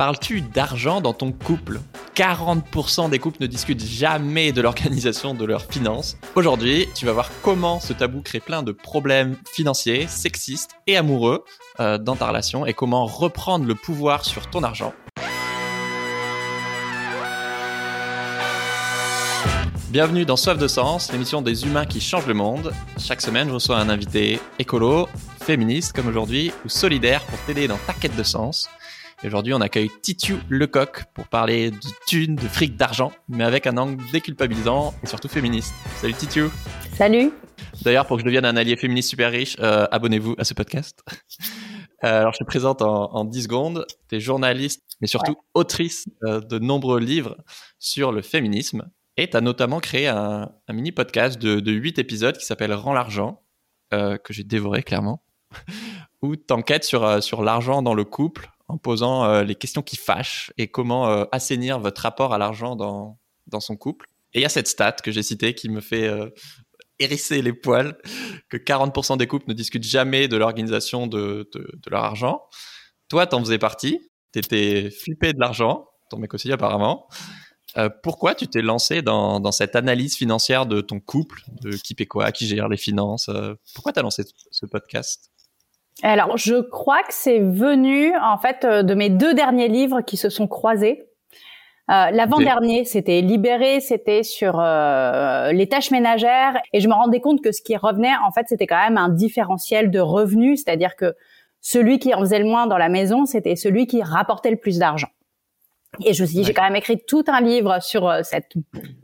Parles-tu d'argent dans ton couple? 40% des couples ne discutent jamais de l'organisation de leurs finances. Aujourd'hui, tu vas voir comment ce tabou crée plein de problèmes financiers, sexistes et amoureux euh, dans ta relation et comment reprendre le pouvoir sur ton argent. Bienvenue dans Soif de Sens, l'émission des humains qui changent le monde. Chaque semaine, je reçois un invité écolo, féministe comme aujourd'hui, ou solidaire pour t'aider dans ta quête de sens. Et aujourd'hui, on accueille Titu Lecoq pour parler de thunes, de fric, d'argent, mais avec un angle déculpabilisant et surtout féministe. Salut Titu Salut D'ailleurs, pour que je devienne un allié féministe super riche, euh, abonnez-vous à ce podcast. Euh, alors, je te présente en, en 10 secondes. Tu es journaliste, mais surtout autrice euh, de nombreux livres sur le féminisme. Et tu as notamment créé un, un mini podcast de, de 8 épisodes qui s'appelle Rends l'argent, que j'ai dévoré clairement, où tu enquêtes sur, sur l'argent dans le couple en posant euh, les questions qui fâchent et comment euh, assainir votre rapport à l'argent dans, dans son couple. Et il y a cette stat que j'ai citée qui me fait euh, hérisser les poils, que 40% des couples ne discutent jamais de l'organisation de, de, leur argent. Toi, t'en faisais partie, t'étais flippé de l'argent, ton mec aussi apparemment. Pourquoi tu t'es lancé dans, dans, cette analyse financière de ton couple, de qui paie quoi, qui gère les finances Pourquoi t'as lancé ce podcast? Alors, je crois que c'est venu en fait euh, de mes deux derniers livres qui se sont croisés. Euh, L'avant-dernier, c'était Libéré, c'était sur euh, les tâches ménagères, et je me rendais compte que ce qui revenait, en fait, c'était quand même un différentiel de revenus, c'est-à-dire que celui qui en faisait le moins dans la maison, c'était celui qui rapportait le plus d'argent. Et je me suis dit, ouais. j'ai quand même écrit tout un livre sur euh, cette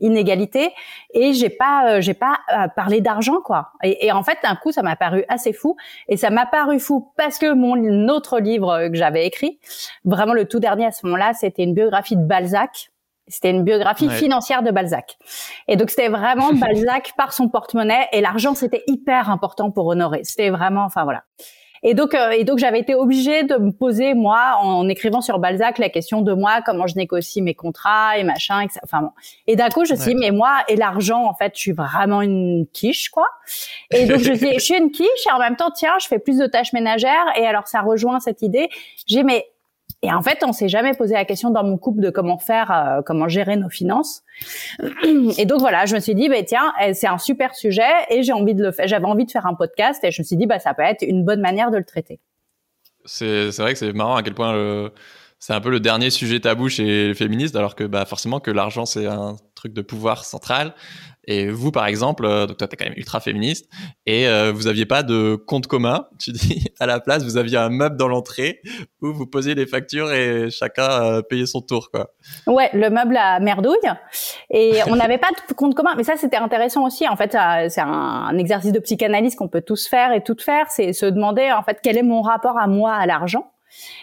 inégalité et j'ai pas, euh, j'ai pas euh, parlé d'argent quoi. Et, et, en fait, d'un coup, ça m'a paru assez fou et ça m'a paru fou parce que mon autre livre que j'avais écrit, vraiment le tout dernier à ce moment-là, c'était une biographie de Balzac. C'était une biographie ouais. financière de Balzac. Et donc, c'était vraiment Balzac par son porte-monnaie et l'argent, c'était hyper important pour honorer. C'était vraiment, enfin voilà. Et donc, euh, et donc j'avais été obligée de me poser moi en écrivant sur Balzac la question de moi comment je négocie mes contrats et machin. Et enfin bon. Et d'un coup je me suis dit mais moi et l'argent en fait je suis vraiment une quiche quoi. Et donc je dis je suis une quiche et en même temps tiens je fais plus de tâches ménagères et alors ça rejoint cette idée. J'ai mais et en fait, on s'est jamais posé la question dans mon couple de comment faire, euh, comment gérer nos finances. Et donc voilà, je me suis dit, bah, tiens, eh, c'est un super sujet et j'ai envie de le faire. J'avais envie de faire un podcast et je me suis dit, bah, ça peut être une bonne manière de le traiter. C'est vrai que c'est marrant à quel point le... c'est un peu le dernier sujet tabou chez les féministes, alors que bah, forcément que l'argent c'est un truc de pouvoir central. Et vous, par exemple, euh, donc toi, t'es quand même ultra féministe, et euh, vous aviez pas de compte commun. Tu dis, à la place, vous aviez un meuble dans l'entrée où vous posiez les factures et chacun euh, payait son tour, quoi. Ouais, le meuble à merdouille. Et on n'avait pas de compte commun. Mais ça, c'était intéressant aussi. En fait, c'est un, un, exercice de psychanalyse qu'on peut tous faire et toutes faire. C'est se demander, en fait, quel est mon rapport à moi, à l'argent.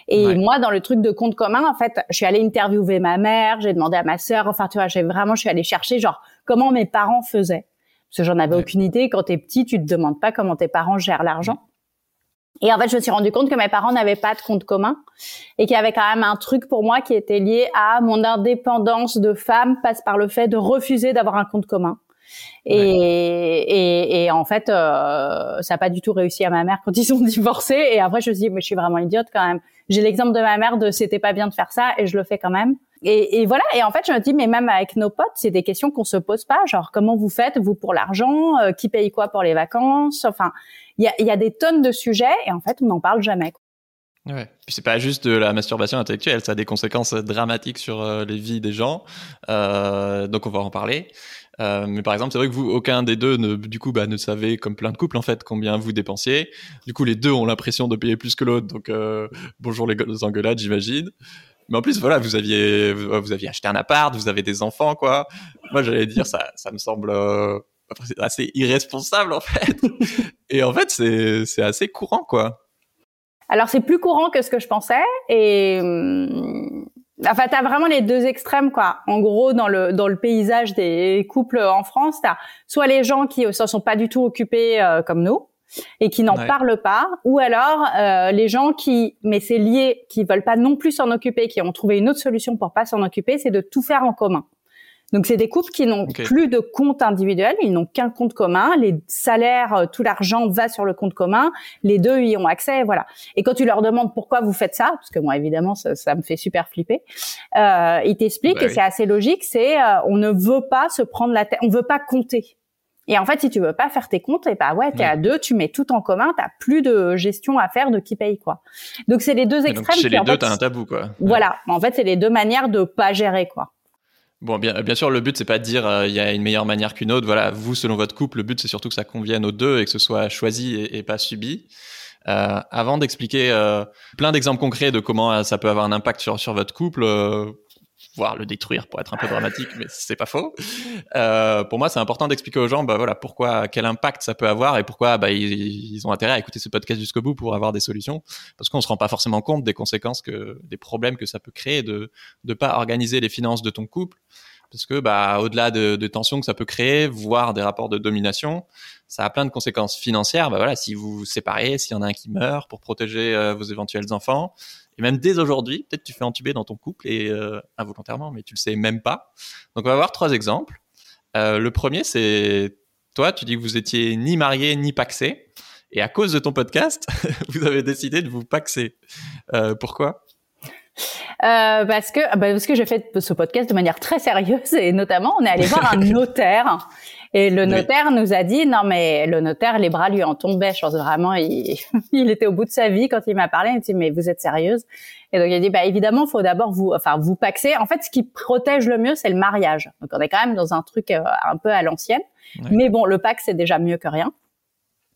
Et ouais. moi, dans le truc de compte commun, en fait, je suis allée interviewer ma mère, j'ai demandé à ma sœur, enfin, tu vois, j'ai vraiment, je suis allée chercher, genre, comment mes parents faisaient. Parce que j'en avais ouais. aucune idée. Quand t'es petit, tu te demandes pas comment tes parents gèrent l'argent. Et en fait, je me suis rendu compte que mes parents n'avaient pas de compte commun et qu'il y avait quand même un truc pour moi qui était lié à mon indépendance de femme passe par le fait de refuser d'avoir un compte commun. Et, et, et, en fait, euh, ça n'a pas du tout réussi à ma mère quand ils sont divorcés. Et après, je me suis dit, mais je suis vraiment idiote quand même. J'ai l'exemple de ma mère de c'était pas bien de faire ça et je le fais quand même. Et, et, voilà. Et en fait, je me dis, mais même avec nos potes, c'est des questions qu'on se pose pas. Genre, comment vous faites, vous, pour l'argent? Euh, Qui paye quoi pour les vacances? Enfin, il y a, y a, des tonnes de sujets et en fait, on n'en parle jamais. Ouais. Puis c'est pas juste de la masturbation intellectuelle, ça a des conséquences dramatiques sur euh, les vies des gens. Euh, donc on va en parler. Euh, mais par exemple, c'est vrai que vous, aucun des deux, ne, du coup, bah, ne savait, comme plein de couples en fait, combien vous dépensiez. Du coup, les deux ont l'impression de payer plus que l'autre. Donc euh, bonjour les engueulades, j'imagine. Mais en plus, voilà, vous aviez, vous aviez acheté un appart, vous avez des enfants, quoi. Moi, j'allais dire, ça, ça me semble euh, assez irresponsable en fait. Et en fait, c'est, c'est assez courant, quoi. Alors c'est plus courant que ce que je pensais et hum, enfin t'as vraiment les deux extrêmes quoi. En gros dans le dans le paysage des couples en France, t'as soit les gens qui s'en sont pas du tout occupés euh, comme nous et qui n'en ouais. parlent pas, ou alors euh, les gens qui mais c'est lié qui veulent pas non plus s'en occuper, qui ont trouvé une autre solution pour pas s'en occuper, c'est de tout faire en commun. Donc c'est des couples qui n'ont plus de compte individuel, ils n'ont qu'un compte commun, les salaires, euh, tout l'argent va sur le compte commun, les deux y ont accès, voilà. Et quand tu leur demandes pourquoi vous faites ça, parce que moi évidemment ça, ça me fait super flipper, euh, ils t'expliquent bah et c'est assez logique, c'est euh, on ne veut pas se prendre la tête, on veut pas compter. Et en fait, si tu veux pas faire tes comptes, et eh bah ben, ouais, t'es à deux, tu mets tout en commun, t'as plus de gestion à faire de qui paye quoi. Donc c'est les deux extrêmes. Donc, chez les deux, t'as un tabou quoi. Voilà. En fait, c'est les deux manières de pas gérer quoi. Bon, bien, bien sûr, le but c'est pas de dire euh, il y a une meilleure manière qu'une autre. Voilà, vous selon votre couple, le but c'est surtout que ça convienne aux deux et que ce soit choisi et, pas subi. Euh, avant d'expliquer euh, plein d'exemples concrets de comment ça peut avoir un impact sur, sur votre couple, voire le détruire pour être un peu dramatique, mais c'est pas faux. Euh, pour moi, c'est important d'expliquer aux gens, bah voilà, pourquoi, quel impact ça peut avoir et pourquoi bah, ils, ils ont intérêt à écouter ce podcast jusqu'au bout pour avoir des solutions, parce qu'on se rend pas forcément compte des conséquences que, des problèmes que ça peut créer de de pas organiser les finances de ton couple, parce que bah au-delà de, de tensions que ça peut créer, voire des rapports de domination, ça a plein de conséquences financières. Bah voilà, si vous vous séparez, s'il y en a un qui meurt pour protéger euh, vos éventuels enfants, et même dès aujourd'hui, peut-être tu fais entuber dans ton couple et euh, involontairement, mais tu le sais même pas. Donc on va voir trois exemples. Euh, le premier, c'est toi, tu dis que vous étiez ni marié ni paxé, et à cause de ton podcast, vous avez décidé de vous paxer. Euh, pourquoi? Euh, parce que bah parce que j'ai fait ce podcast de manière très sérieuse et notamment on est allé voir un notaire et le notaire nous a dit non mais le notaire les bras lui en tombaient. Je pense vraiment il, il était au bout de sa vie quand il m'a parlé. Il m'a dit mais vous êtes sérieuse? Et donc il a dit bah évidemment faut d'abord vous enfin vous paxer. En fait ce qui protège le mieux c'est le mariage. Donc on est quand même dans un truc euh, un peu à l'ancienne. Mais bon le pax c'est déjà mieux que rien.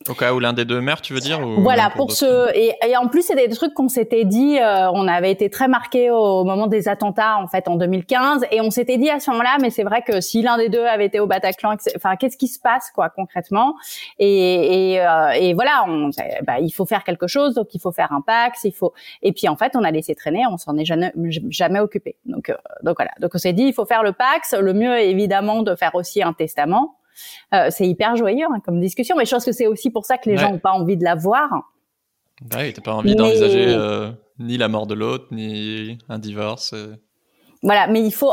Au cas où l'un des deux meurt, tu veux dire Voilà, pour, ce et, et, en plus c'est des trucs qu'on s'était dit. Euh, on avait été très marqué au moment des attentats en fait en 2015 et on s'était dit à ce moment-là, mais c'est vrai que si l'un des deux avait été au Bataclan, enfin qu'est-ce qui se passe quoi concrètement? Et, et, euh, et voilà, on, bah, il faut faire quelque chose, donc il faut faire un pax, il faut. Et puis en fait, on a laissé traîner, on s'en est jamais jamais occupé. Donc euh, donc voilà, donc on s'est dit il faut faire le pax. Le mieux est évidemment de faire aussi un testament. Euh, c'est hyper joyeux hein, comme discussion, mais je pense que c'est aussi pour ça que les gens n'ont pas envie de la voir. Oui, t'as pas envie d'envisager euh, ni la mort de l'autre, ni un divorce. Euh. Voilà, mais il faut,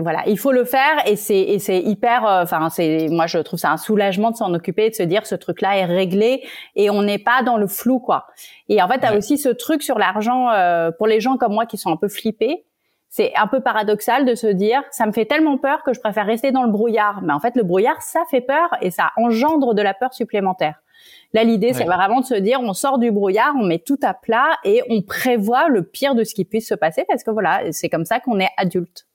voilà, il faut le faire et c'est et c'est hyper, enfin c'est, moi je trouve ça un soulagement de s'en occuper, de se dire ce truc-là est réglé et on n'est pas dans le flou quoi. Et en fait, t'as aussi ce truc sur l'argent pour les gens comme moi qui sont un peu flippés c'est un peu paradoxal de se dire ça me fait tellement peur que je préfère rester dans le brouillard. Mais en fait, le brouillard, ça fait peur et ça engendre de la peur supplémentaire. Là, l'idée, c'est vraiment de se dire on sort du brouillard, on met tout à plat et on prévoit le pire de ce qui puisse se passer parce que voilà, c'est comme ça qu'on est adulte.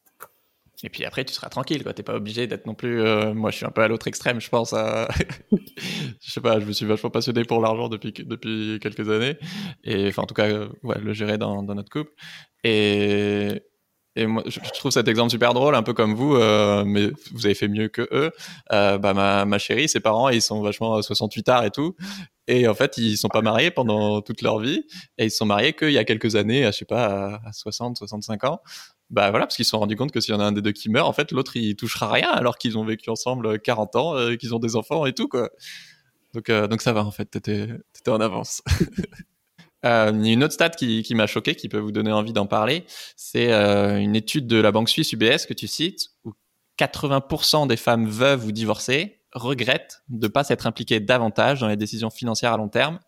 Et puis après, tu seras tranquille, quoi. T'es pas obligé d'être non plus. Euh, moi, je suis un peu à l'autre extrême, je pense. À... je sais pas, je me suis vachement passionné pour l'argent depuis depuis quelques années, et enfin, en tout cas, ouais, le gérer dans, dans notre couple. Et et moi, je trouve cet exemple super drôle, un peu comme vous, euh, mais vous avez fait mieux que eux. Euh, bah, ma, ma chérie, ses parents, ils sont vachement 68 arts et tout. Et en fait, ils sont pas mariés pendant toute leur vie. Et ils sont mariés qu'il y a quelques années, à, je sais pas, à 60, 65 ans. Bah voilà, parce qu'ils se sont rendus compte que s'il y en a un des deux qui meurt, en fait, l'autre, il touchera rien, alors qu'ils ont vécu ensemble 40 ans, euh, qu'ils ont des enfants et tout, quoi. Donc, euh, donc ça va, en fait, t'étais, t'étais en avance. Euh, une autre stat qui, m'a choqué, qui peut vous donner envie d'en parler. C'est euh, une étude de la banque suisse UBS que tu cites, où 80% des femmes veuves ou divorcées regrettent de ne pas s'être impliquées davantage dans les décisions financières à long terme.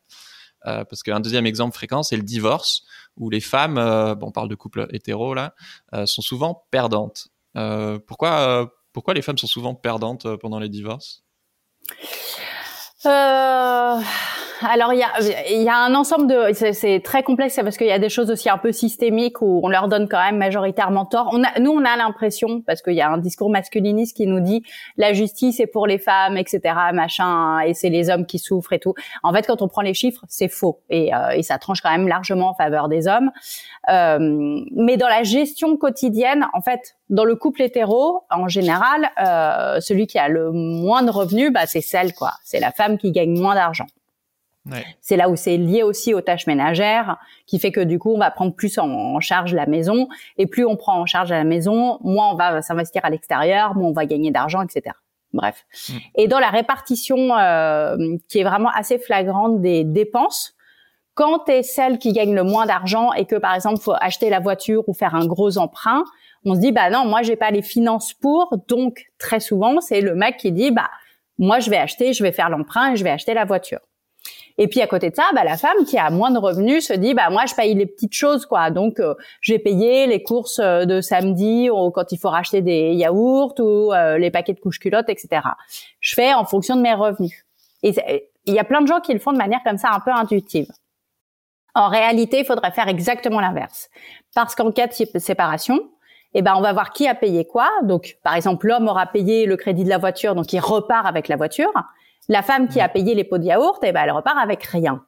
Euh, parce qu'un deuxième exemple fréquent, c'est le divorce, où les femmes, bon, on parle de couples hétéros là, sont souvent perdantes. pourquoi, pourquoi les femmes sont souvent perdantes pendant les divorces? Euh, alors il y a, y a un ensemble de, c'est très complexe parce qu'il y a des choses aussi un peu systémiques où on leur donne quand même majoritairement tort. On a, nous on a l'impression parce qu'il y a un discours masculiniste qui nous dit la justice est pour les femmes, etc. Machin, et c'est les hommes qui souffrent et tout. En fait, quand on prend les chiffres, c'est faux et, euh, et ça tranche quand même largement en faveur des hommes. Euh, mais dans la gestion quotidienne, en fait, dans le couple hétéro, en général, euh, celui qui a le moins de revenus, bah, c'est celle, quoi. C'est la femme qui gagne moins d'argent. Ouais. C'est là où c'est lié aussi aux tâches ménagères, qui fait que du coup, on va prendre plus en, charge la maison, et plus on prend en charge la maison, moins on va s'investir à l'extérieur, moins on va gagner d'argent, etc. Bref. Mm. Et dans la répartition euh, qui est vraiment assez flagrante des dépenses, quand tu es celle qui gagne le moins d'argent et que par exemple faut acheter la voiture ou faire un gros emprunt, On se dit bah non, moi j'ai pas les finances pour, donc très souvent c'est le mec qui dit bah moi je vais acheter, je vais faire l'emprunt et je vais acheter la voiture. Et puis à côté de ça, bah, la femme qui a moins de revenus se dit bah moi je paye les petites choses quoi. Donc euh, j'ai payé les courses euh, de samedi ou quand il faut racheter des yaourts ou euh, les paquets de couches culottes, etc. Je fais en fonction de mes revenus. Et il y a plein de gens qui le font de manière comme ça un peu intuitive. En réalité, il faudrait faire exactement l'inverse. Parce qu'en cas de séparation, eh ben on va voir qui a payé quoi. Donc par exemple, l'homme aura payé le crédit de la voiture, donc il repart avec la voiture. La femme qui a payé les pots de yaourt, eh ben, elle repart avec rien.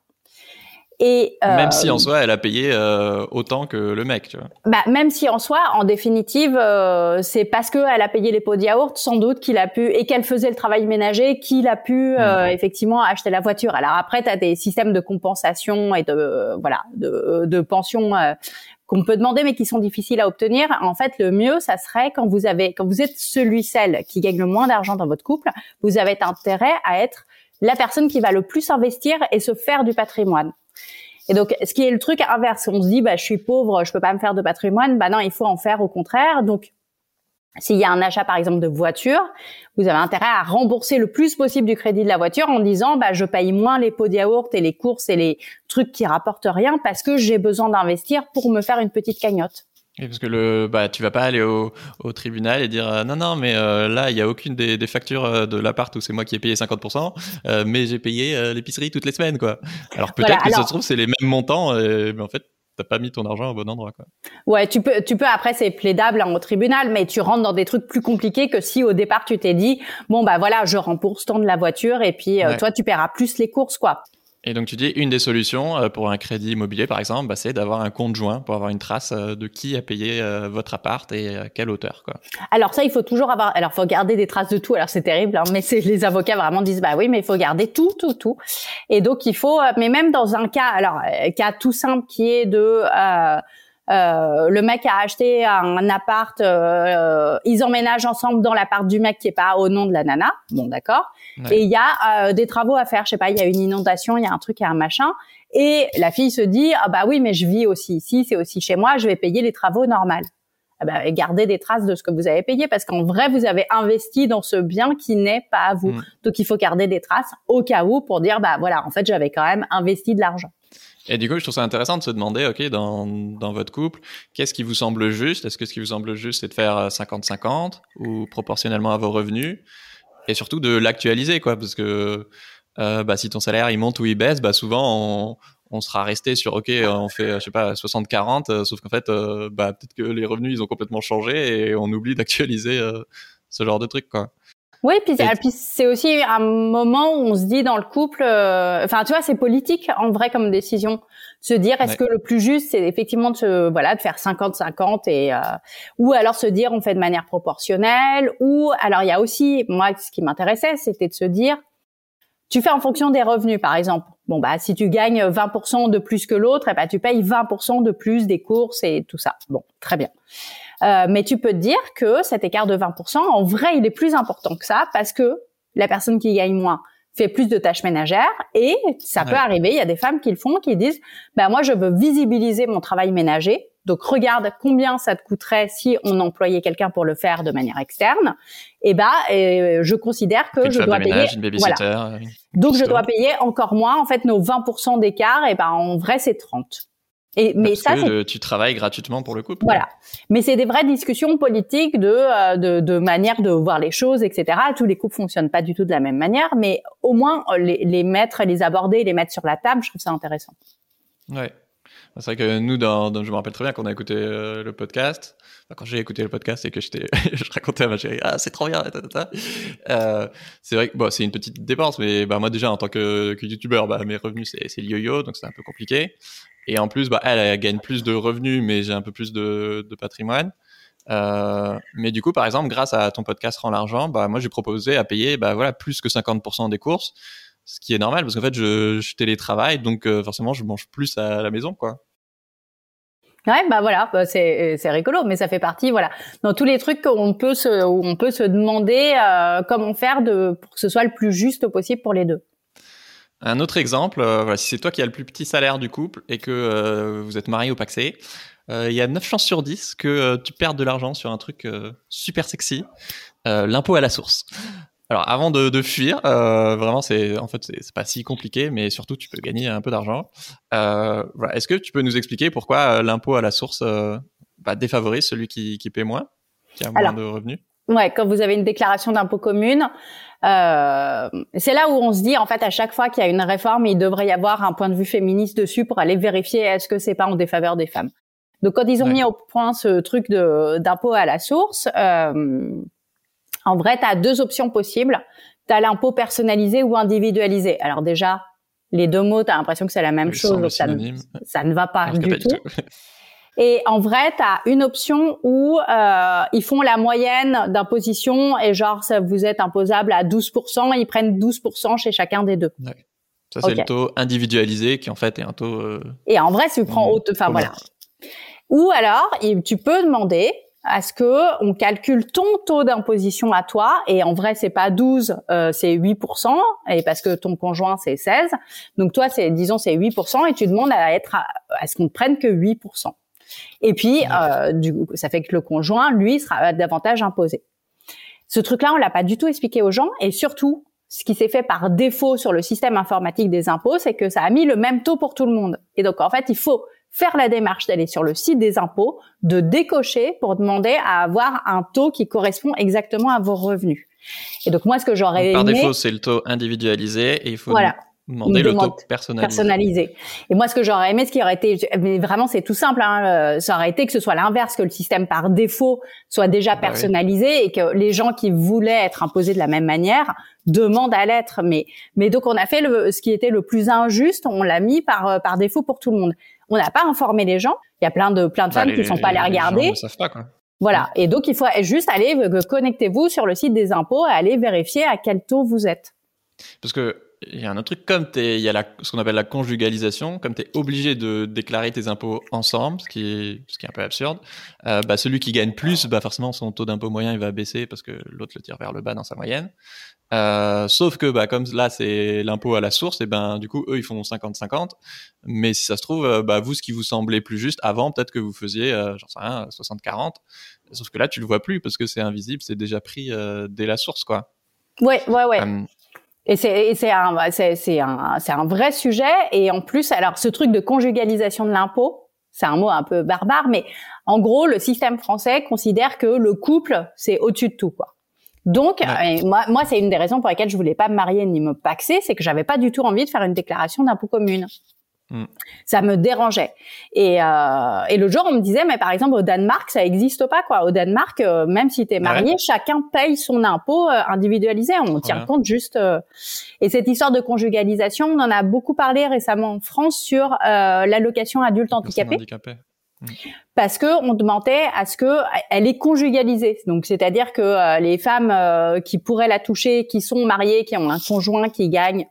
Et, euh, même si en soi, elle a payé euh, autant que le mec, tu vois. Bah, même si en soi, en définitive, euh, c'est parce qu'elle a payé les pots de yaourt, sans doute qu'il a pu, et qu'elle faisait le travail ménager, qu'il a pu mm. effectivement acheter la voiture. Alors après, tu as des systèmes de compensation et de voilà de, de pension qu'on peut demander mais qui sont difficiles à obtenir. En fait, le mieux, ça serait quand vous avez, quand vous êtes celui celle qui gagne le moins d'argent dans votre couple, vous avez intérêt à être la personne qui va le plus investir et se faire du patrimoine. Et donc, ce qui est le truc inverse, on se dit, bah, je suis pauvre, je peux pas me faire de patrimoine. Bah non, il faut en faire au contraire. Donc, s'il y a un achat par exemple de voiture, vous avez intérêt à rembourser le plus possible du crédit de la voiture en disant bah je paye moins les pots de yaourt et les courses et les trucs qui rapportent rien parce que j'ai besoin d'investir pour me faire une petite cagnotte. Et parce que le bah tu vas pas aller au, au tribunal et dire euh, non non mais euh, là il y a aucune des, des factures euh, de l'appart où c'est moi qui ai payé 50% mais j'ai payé l'épicerie toutes les semaines quoi. Alors peut-être que ça se trouve c'est les mêmes montants mais en fait t'as pas mis ton argent au bon endroit quoi. Ouais, tu peux tu peux après c'est plaidable hein, au tribunal mais tu rentres dans des trucs plus compliqués que si au départ tu t'es dit bon bah voilà, je rembourse tant de la voiture et puis euh, toi tu paieras plus les courses quoi. Et donc tu dis une des solutions euh, pour un crédit immobilier par exemple, bah, c'est d'avoir un compte joint pour avoir une trace euh, de qui a payé euh, votre appart et à quelle hauteur quoi. Alors ça il faut toujours avoir alors faut garder des traces de tout. Alors c'est terrible hein, mais c'est les avocats vraiment disent bah oui mais il faut garder tout tout tout. Et donc il faut mais même dans un cas alors cas tout simple qui est de euh, le mec a acheté un appart, euh, ils emménagent ensemble dans l'appart du mec qui est pas au nom de la nana. Bon, d'accord. Et il y a euh, des travaux à faire. Je sais pas, il y a une inondation, il y a un truc, il y a un machin. Et la fille se dit, ah bah oui, mais je vis aussi ici, c'est aussi chez moi, je vais payer les travaux normaux. Ah bah, gardez des traces de ce que vous avez payé parce qu'en vrai, vous avez investi dans ce bien qui n'est pas à vous. Mm. Donc, il faut garder des traces au cas où pour dire, bah voilà, en fait, j'avais quand même investi de l'argent. Et du coup, je trouve ça intéressant de se demander, OK, dans, dans votre couple, qu'est-ce qui vous semble juste? Est-ce que ce qui vous semble juste, c'est de faire 50-50 euh, ou proportionnellement à vos revenus? Et surtout de l'actualiser, quoi, parce que euh, bah, si ton salaire il monte ou il baisse, bah, souvent on, on sera resté sur OK, on fait, je sais pas, 60-40, euh, sauf qu'en fait, euh, bah, peut-être que les revenus ils ont complètement changé et on oublie d'actualiser ce genre de truc, quoi. Oui, puis, puis c'est aussi un moment où on se dit dans le couple, euh, enfin tu vois, c'est politique en vrai comme décision, se dire est-ce que le plus juste c'est effectivement de se, voilà de faire 50-50 et euh, ou alors se dire on fait de manière proportionnelle ou alors il y a aussi moi ce qui m'intéressait c'était de se dire tu fais en fonction des revenus par exemple. Bon bah si tu gagnes 20% de plus que l'autre, et eh ben tu payes 20% de plus des courses et tout ça. Bon, très bien. Euh, mais tu peux te dire que cet écart de 20%, en vrai, il est plus important que ça parce que la personne qui gagne moins fait plus de tâches ménagères et ça peut arriver. Il y a des femmes qui le font, qui disent, bah moi, je veux visibiliser mon travail ménager. Donc regarde combien ça te coûterait si on employait quelqu'un pour le faire de manière externe. Et bah, je considère que je dois payer. Voilà. Euh, Donc je dois payer encore moins. En fait, nos 20% d'écart, et ben en vrai c'est 30. Et mais Parce ça, que tu travailles gratuitement pour le couple. Voilà. Mais c'est des vraies discussions politiques de, euh, de, de manière de voir les choses, etc. Tous les couples fonctionnent pas du tout de la même manière, mais au moins euh, les, les mettre, les aborder, les mettre sur la table, je trouve ça intéressant. Ouais. C'est vrai que nous, dans, je me rappelle très bien qu'on a écouté euh, le podcast. quand j'ai écouté le podcast et que je racontais à ma chérie, ah c'est trop bien, euh, c'est vrai que bon, c'est une petite dépense, mais bah moi déjà en tant que, que youtubeur, bah mes revenus c'est, c'est le yo-yo, donc c'est un peu compliqué. Et en plus, bah, elle, elle gagne plus de revenus, mais j'ai un peu plus de, de patrimoine. Euh, mais du coup, par exemple, grâce à ton podcast Rend l'argent, bah, moi, j'ai proposé à payer bah, voilà, plus que 50% des courses, ce qui est normal parce qu'en fait, je, je télétravaille, donc euh, forcément, je mange plus à la maison. quoi. Ouais, bah voilà, bah, c'est c'est rigolo, mais ça fait partie, voilà, dans tous les trucs qu'on peut se, où on peut se demander euh, comment faire de pour que ce soit le plus juste possible pour les deux. Un autre exemple, euh, voilà, si c'est toi qui as le plus petit salaire du couple et que euh, vous êtes marié au paxé, il y a 9 chances sur 10 que tu perdes de l'argent sur un truc super sexy, l'impôt à la source. Alors avant de, fuir, vraiment c'est en fait c'est pas si compliqué, mais surtout tu peux gagner un peu d'argent. Est-ce que tu peux nous expliquer pourquoi l'impôt à la source bah, défavorise celui qui, qui paie moins, qui a moins de revenus? Ouais, quand vous avez une déclaration d'impôt commune, euh, c'est là où on se dit en fait à chaque fois qu'il y a une réforme, il devrait y avoir un point de vue féministe dessus pour aller vérifier est-ce que c'est pas en défaveur des femmes. Donc quand ils ont mis au point ce truc de d'impôt à la source, euh, en vrai, tu as deux options possibles. Tu as l'impôt personnalisé ou individualisé. Alors déjà, les deux mots, tu as l'impression que c'est la même chose, ça ne, ça ne, va pas du tout. Et en vrai, tu as une option où euh, ils font la moyenne d'imposition et genre, ça, vous êtes imposable à 12%, ils prennent 12% chez chacun des deux. Ouais. Ça, c'est le taux individualisé qui, en fait, est un taux... Euh, et en vrai, si tu prends haute... Enfin, voilà. Ou alors, tu peux demander à ce que on calcule ton taux d'imposition à toi et en vrai c'est pas 12 euh, c'est 8% et parce que ton conjoint c'est 16 donc toi c'est disons c'est 8% et tu demandes à être à, à ce qu'on ne prenne que 8% et puis, euh, du coup, ça fait que le conjoint, lui, sera davantage imposé. Ce truc-là, on l'a pas du tout expliqué aux gens, et surtout, ce qui s'est fait par défaut sur le système informatique des impôts, c'est que ça a mis le même taux pour tout le monde. Et donc, en fait, il faut faire la démarche d'aller sur le site des impôts, de décocher pour demander à avoir un taux qui correspond exactement à vos revenus. Et donc moi, ce que j'aurais aimé... Par défaut, c'est le taux individualisé et il faut voilà. Demander le taux personnalisé. Et moi, ce que j'aurais aimé, ce qui aurait été, mais vraiment, c'est tout simple, hein, euh, ça aurait été que ce soit l'inverse, que le système par défaut soit déjà bah personnalisé et que les gens qui voulaient être imposés de la même manière demandent à l'être. Mais, mais donc, on a fait le, ce qui était le plus injuste, on l'a mis par, euh, par défaut pour tout le monde. On n'a pas informé les gens. Il y a plein de, plein de bah, femmes qui ne sont pas allées regarder. ne savent pas, quoi. Voilà. Et donc, il faut juste aller, connectez-vous sur le site des impôts et aller vérifier à quel taux vous êtes. Parce que il y a un autre truc, comme il y a la, ce qu'on appelle la conjugalisation, comme tu es obligé de déclarer tes impôts ensemble, ce qui est, ce qui est un peu absurde, euh, bah, celui qui gagne plus, bah, forcément, son taux d'impôt moyen, il va baisser parce que l'autre le tire vers le bas dans sa moyenne. Euh, sauf que, bah, comme là, c'est l'impôt à la source, et ben, du coup, eux, ils font 50-50. Mais si ça se trouve, euh, bah, vous, ce qui vous semblait plus juste avant, peut-être que vous faisiez, euh, j'en sais rien, 60-40. Sauf que là, tu le vois plus parce que c'est invisible, c'est déjà pris euh, dès la source, quoi. Ouais, ouais, ouais. Et c'est un c'est un c'est un vrai sujet et en plus alors ce truc de conjugalisation de l'impôt c'est un mot un peu barbare mais en gros le système français considère que le couple c'est au-dessus de tout quoi. Donc moi moi c'est une des raisons pour lesquelles je voulais pas me marier ni me paxer c'est que j'avais pas du tout envie de faire une déclaration d'impôt commune. Mm. Ça me dérangeait. Et, euh, et le jour, on me disait, mais par exemple, au Danemark, ça existe pas, quoi. Au Danemark, euh, même si tu es marié, chacun paye son impôt euh, individualisé. On tient compte juste. Euh, et cette histoire de conjugalisation, on en a beaucoup parlé récemment en France sur l'allocation adulte handicapé. Mm. Parce que on demandait à ce que elle est conjugalisée. Donc, c'est-à-dire que les femmes qui pourraient la toucher, qui sont mariées, qui ont un conjoint qui gagne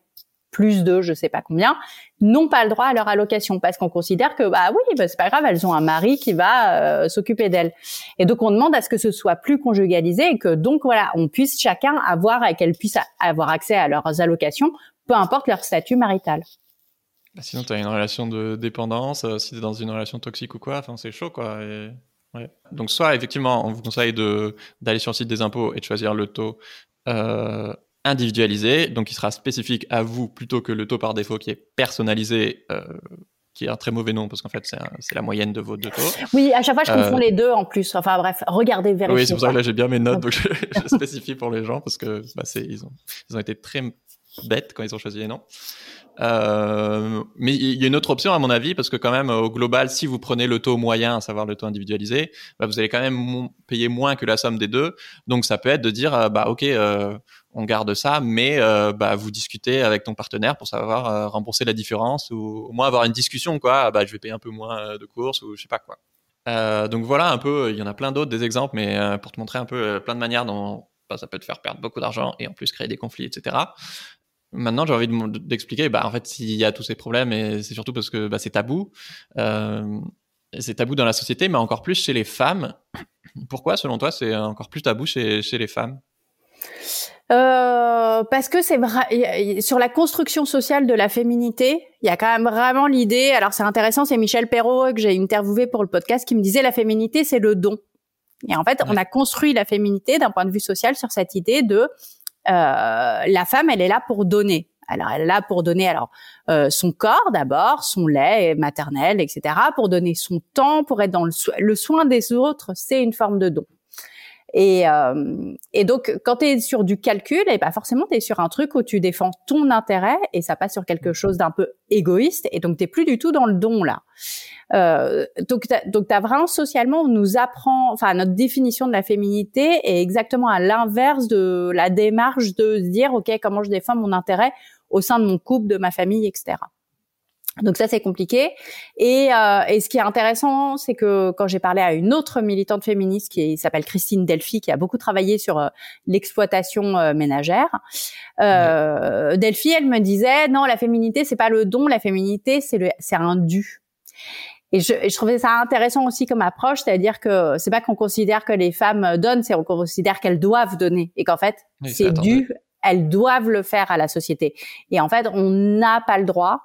plus de je sais pas combien, n'ont pas le droit à leur allocation parce qu'on considère que bah oui, bah, c'est pas grave, elles ont un mari qui va euh, s'occuper d'elles. Et donc on demande à ce que ce soit plus conjugalisé et que donc voilà, on puisse chacun avoir et qu'elles puissent avoir accès à leurs allocations, peu importe leur statut marital. Bah, sinon, tu as une relation de dépendance, euh, si tu es dans une relation toxique ou quoi, enfin, c'est chaud quoi. Et... Ouais. Donc soit effectivement, on vous conseille d'aller sur le site des impôts et de choisir le taux euh, individualisé, donc qui sera spécifique à vous plutôt que le taux par défaut qui est personnalisé, euh, qui est un très mauvais nom parce qu'en fait c'est la moyenne de vos deux taux. Oui, à chaque fois je confonds les deux en plus. Enfin bref, regardez, vérifiez. Oui, c'est pour ça que là j'ai bien mes notes, donc je, spécifie pour les gens parce que bah, ils, ont, ils ont été très bêtes quand ils ont choisi les noms. Euh, mais il y a une autre option à mon avis parce que quand même au global, si vous prenez le taux moyen, à savoir le taux individualisé, bah, vous allez quand même payer moins que la somme des deux. Donc ça peut être de dire euh, bah ok, euh, on garde ça, mais bah vous discutez avec ton partenaire pour savoir rembourser la différence ou au moins avoir une discussion quoi. Bah je vais payer un peu moins de courses ou je sais pas quoi. donc voilà un peu, il y en a plein d'autres des exemples, mais pour te montrer un peu plein de manières dont bah, ça peut te faire perdre beaucoup d'argent et en plus créer des conflits, etc. Maintenant, j'ai envie d'expliquer, bah, en fait, s'il y a tous ces problèmes, et c'est surtout parce que bah, c'est tabou. Euh, c'est tabou dans la société, mais encore plus chez les femmes. Pourquoi, selon toi, c'est encore plus tabou chez, chez les femmes? Euh, parce que c'est vrai sur la construction sociale de la féminité, il y a quand même vraiment l'idée. Alors c'est intéressant, c'est Michel Perrault que j'ai interviewé pour le podcast qui me disait la féminité c'est le don. Et en fait, on a construit la féminité d'un point de vue social sur cette idée de la femme, elle est là pour donner. Alors elle est là pour donner alors euh, son corps d'abord, son lait maternel, etc. Pour donner son temps, pour être dans le, le soin des autres, c'est une forme de don. Et, euh, et donc, quand tu es sur du calcul, et ben forcément, tu es sur un truc où tu défends ton intérêt et ça passe sur quelque chose d'un peu égoïste. Et donc, tu plus du tout dans le don là. Euh, donc, donc, vraiment socialement, on nous apprend, enfin, notre définition de la féminité est exactement à l'inverse de la démarche de se dire, ok, comment je défends mon intérêt au sein de mon couple, de ma famille, etc. Donc ça c'est compliqué. Et, euh, et, ce qui est intéressant, c'est que quand j'ai parlé à une autre militante féministe qui s'appelle Christine Delphi, qui a beaucoup travaillé sur euh, l'exploitation euh, ménagère, euh, Delphi, elle me disait non, la féminité c'est pas le don, la féminité c'est le c'est un dû. Et je, je, trouvais ça intéressant aussi comme approche, c'est-à-dire que c'est pas qu'on considère que les femmes donnent, c'est qu'on considère qu'elles doivent donner et qu'en fait c'est dû, elles doivent le faire à la société. Et en fait, on n'a pas le droit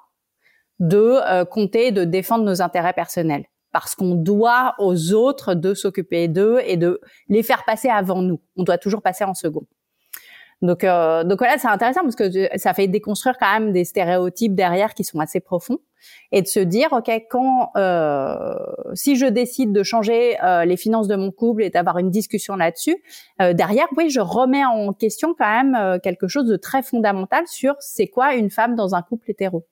de euh, compter, de défendre nos intérêts personnels. Parce qu'on doit aux autres de s'occuper d'eux et de les faire passer avant nous. On doit toujours passer en second. Donc, euh, donc voilà, c'est intéressant parce que ça fait déconstruire quand même des stéréotypes derrière qui sont assez profonds et de se dire, ok, quand euh, si je décide de changer euh, les finances de mon couple et d'avoir une discussion là-dessus, euh, derrière, oui, je remets en question quand même euh, quelque chose de très fondamental sur c'est quoi une femme dans un couple hétéro.